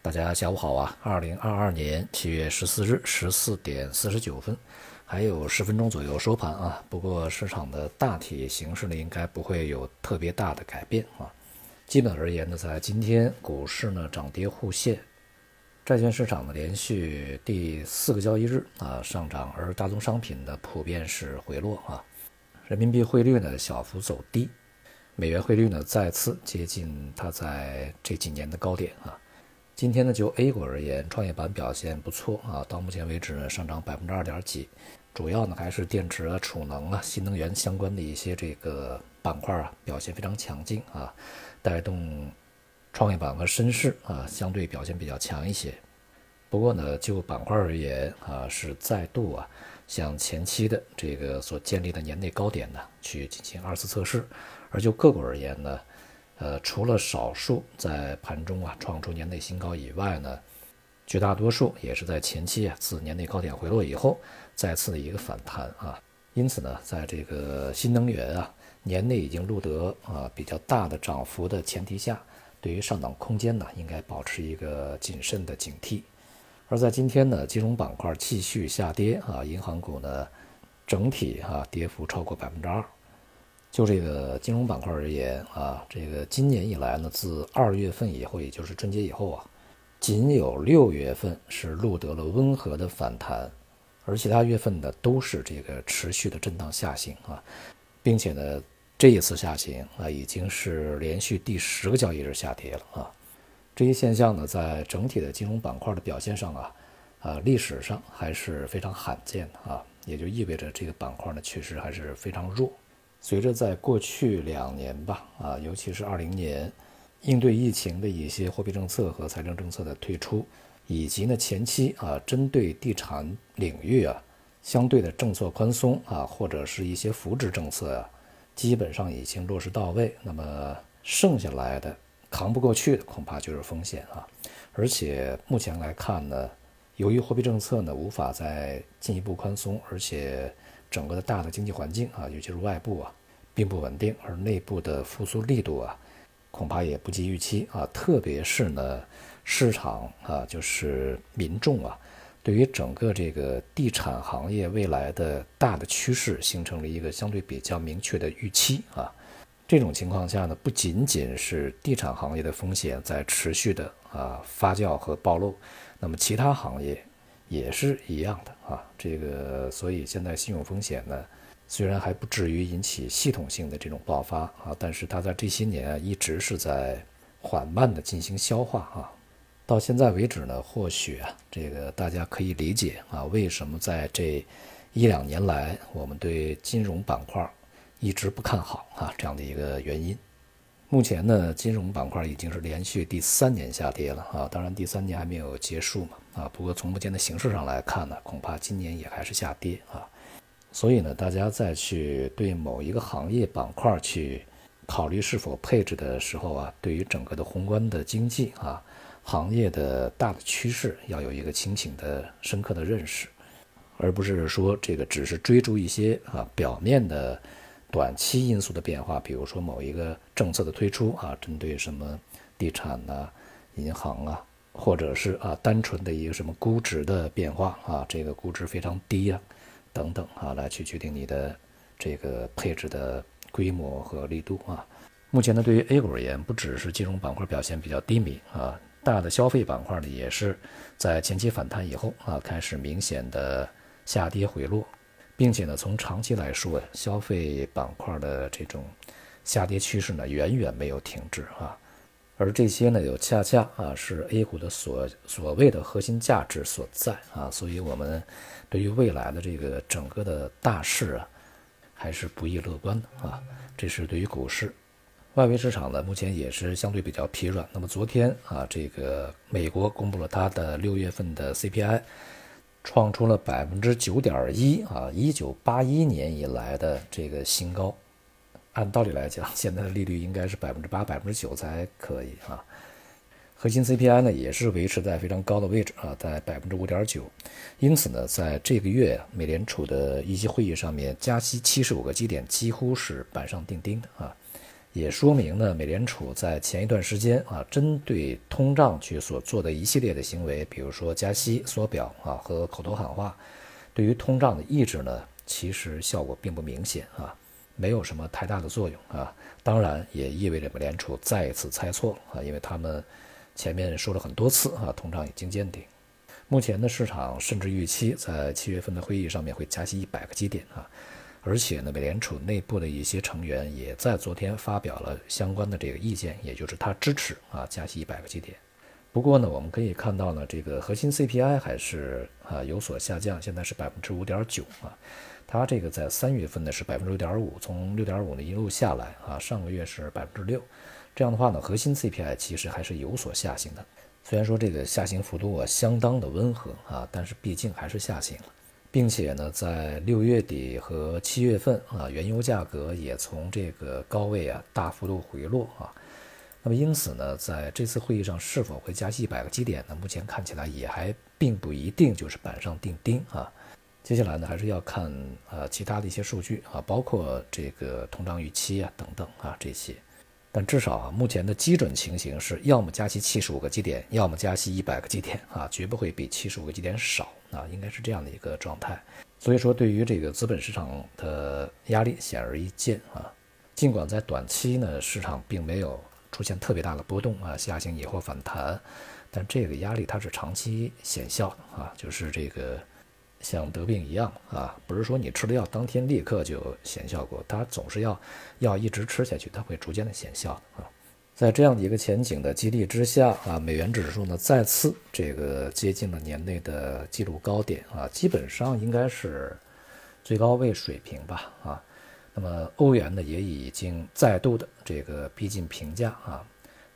大家下午好啊！二零二二年七月十四日十四点四十九分，还有十分钟左右收盘啊。不过市场的大体形势呢，应该不会有特别大的改变啊。基本而言呢，在今天股市呢涨跌互现，债券市场呢连续第四个交易日啊上涨，而大宗商品呢普遍是回落啊。人民币汇率呢小幅走低，美元汇率呢再次接近它在这几年的高点啊。今天呢，就 A 股而言，创业板表现不错啊，到目前为止呢，上涨百分之二点几，主要呢还是电池啊、储能啊、新能源相关的一些这个板块啊，表现非常强劲啊，带动创业板和深市啊相对表现比较强一些。不过呢，就板块而言啊，是再度啊向前期的这个所建立的年内高点呢去进行二次测试，而就个股而言呢。呃，除了少数在盘中啊创出年内新高以外呢，绝大多数也是在前期啊自年内高点回落以后再次的一个反弹啊。因此呢，在这个新能源啊年内已经录得啊比较大的涨幅的前提下，对于上涨空间呢应该保持一个谨慎的警惕。而在今天呢，金融板块继续下跌啊，银行股呢整体啊跌幅超过百分之二。就这个金融板块而言啊，这个今年以来呢，自二月份以后，也就是春节以后啊，仅有六月份是录得了温和的反弹，而其他月份呢都是这个持续的震荡下行啊，并且呢，这一次下行啊已经是连续第十个交易日下跌了啊，这一现象呢，在整体的金融板块的表现上啊，啊历史上还是非常罕见的啊，也就意味着这个板块呢确实还是非常弱。随着在过去两年吧，啊，尤其是二零年，应对疫情的一些货币政策和财政政策的退出，以及呢前期啊针对地产领域啊相对的政策宽松啊或者是一些扶持政策啊，基本上已经落实到位。那么剩下来的扛不过去的，恐怕就是风险啊。而且目前来看呢，由于货币政策呢无法再进一步宽松，而且。整个的大的经济环境啊，尤其是外部啊，并不稳定，而内部的复苏力度啊，恐怕也不及预期啊。特别是呢，市场啊，就是民众啊，对于整个这个地产行业未来的大的趋势，形成了一个相对比较明确的预期啊。这种情况下呢，不仅仅是地产行业的风险在持续的啊发酵和暴露，那么其他行业。也是一样的啊，这个所以现在信用风险呢，虽然还不至于引起系统性的这种爆发啊，但是它在这些年一直是在缓慢的进行消化啊。到现在为止呢，或许啊这个大家可以理解啊，为什么在这一两年来我们对金融板块一直不看好啊这样的一个原因。目前呢，金融板块已经是连续第三年下跌了啊，当然第三年还没有结束嘛啊。不过从目前的形势上来看呢，恐怕今年也还是下跌啊。所以呢，大家再去对某一个行业板块去考虑是否配置的时候啊，对于整个的宏观的经济啊、行业的大的趋势要有一个清醒的、深刻的认识，而不是说这个只是追逐一些啊表面的。短期因素的变化，比如说某一个政策的推出啊，针对什么地产呐、银行啊，或者是啊单纯的一个什么估值的变化啊，这个估值非常低呀，等等啊，来去决定你的这个配置的规模和力度啊。目前呢，对于 A 股而言，不只是金融板块表现比较低迷啊，大的消费板块呢，也是在前期反弹以后啊，开始明显的下跌回落。并且呢，从长期来说，消费板块的这种下跌趋势呢，远远没有停止啊。而这些呢，又恰恰啊是 A 股的所所谓的核心价值所在啊。所以，我们对于未来的这个整个的大势啊，还是不宜乐观的啊。这是对于股市，外围市场呢，目前也是相对比较疲软。那么昨天啊，这个美国公布了它的六月份的 CPI。创出了百分之九点一啊，一九八一年以来的这个新高。按道理来讲，现在的利率应该是百分之八、百分之九才可以啊。核心 CPI 呢也是维持在非常高的位置啊，在百分之五点九。因此呢，在这个月美联储的一些会议上面加息七十五个基点，几乎是板上钉钉的啊。也说明呢，美联储在前一段时间啊，针对通胀去所做的一系列的行为，比如说加息、缩表啊和口头喊话，对于通胀的抑制呢，其实效果并不明显啊，没有什么太大的作用啊。当然，也意味着美联储再一次猜错啊，因为他们前面说了很多次啊，通胀已经见顶。目前的市场甚至预期在七月份的会议上面会加息一百个基点啊。而且呢，美联储内部的一些成员也在昨天发表了相关的这个意见，也就是他支持啊加息一百个基点。不过呢，我们可以看到呢，这个核心 CPI 还是啊有所下降，现在是百分之五点九啊。它这个在三月份呢是百分之六点五，从六点五呢一路下来啊，上个月是百分之六。这样的话呢，核心 CPI 其实还是有所下行的。虽然说这个下行幅度啊相当的温和啊，但是毕竟还是下行了。并且呢，在六月底和七月份啊，原油价格也从这个高位啊大幅度回落啊。那么因此呢，在这次会议上是否会加息一百个基点呢？目前看起来也还并不一定就是板上钉钉啊。接下来呢，还是要看呃其他的一些数据啊，包括这个通胀预期啊等等啊这些。但至少啊，目前的基准情形是要么加息七十五个基点，要么加息一百个基点啊，绝不会比七十五个基点少。啊，应该是这样的一个状态，所以说对于这个资本市场的压力显而易见啊。尽管在短期呢，市场并没有出现特别大的波动啊，下行以后反弹，但这个压力它是长期显效的啊，就是这个像得病一样啊，不是说你吃了药当天立刻就显效果，它总是要要一直吃下去，它会逐渐的显效啊。在这样的一个前景的激励之下啊，美元指数呢再次这个接近了年内的记录高点啊，基本上应该是最高位水平吧啊。那么欧元呢也已经再度的这个逼近平价啊，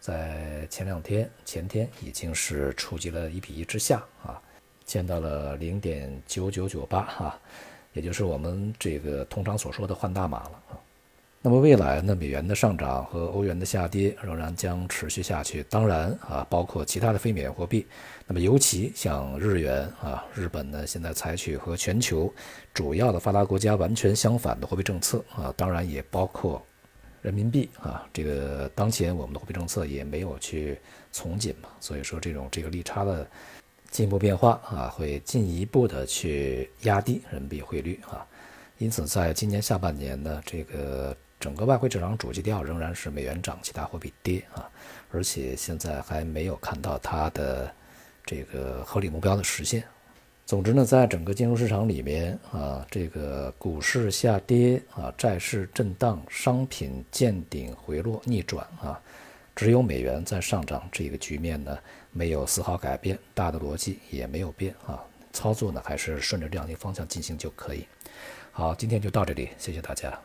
在前两天前天已经是触及了一比一之下啊，见到了零点九九九八哈，也就是我们这个通常所说的换大码了啊。那么未来呢，美元的上涨和欧元的下跌仍然将持续下去。当然啊，包括其他的非美元货币。那么尤其像日元啊，日本呢现在采取和全球主要的发达国家完全相反的货币政策啊。当然也包括人民币啊，这个当前我们的货币政策也没有去从紧嘛。所以说这种这个利差的进一步变化啊，会进一步的去压低人民币汇率啊。因此，在今年下半年呢，这个。整个外汇市场主基调仍然是美元涨，其他货币跌啊，而且现在还没有看到它的这个合理目标的实现。总之呢，在整个金融市场里面啊，这个股市下跌啊，债市震荡，商品见顶回落逆转啊，只有美元在上涨，这个局面呢没有丝毫改变，大的逻辑也没有变啊，操作呢还是顺着这样的一个方向进行就可以。好，今天就到这里，谢谢大家。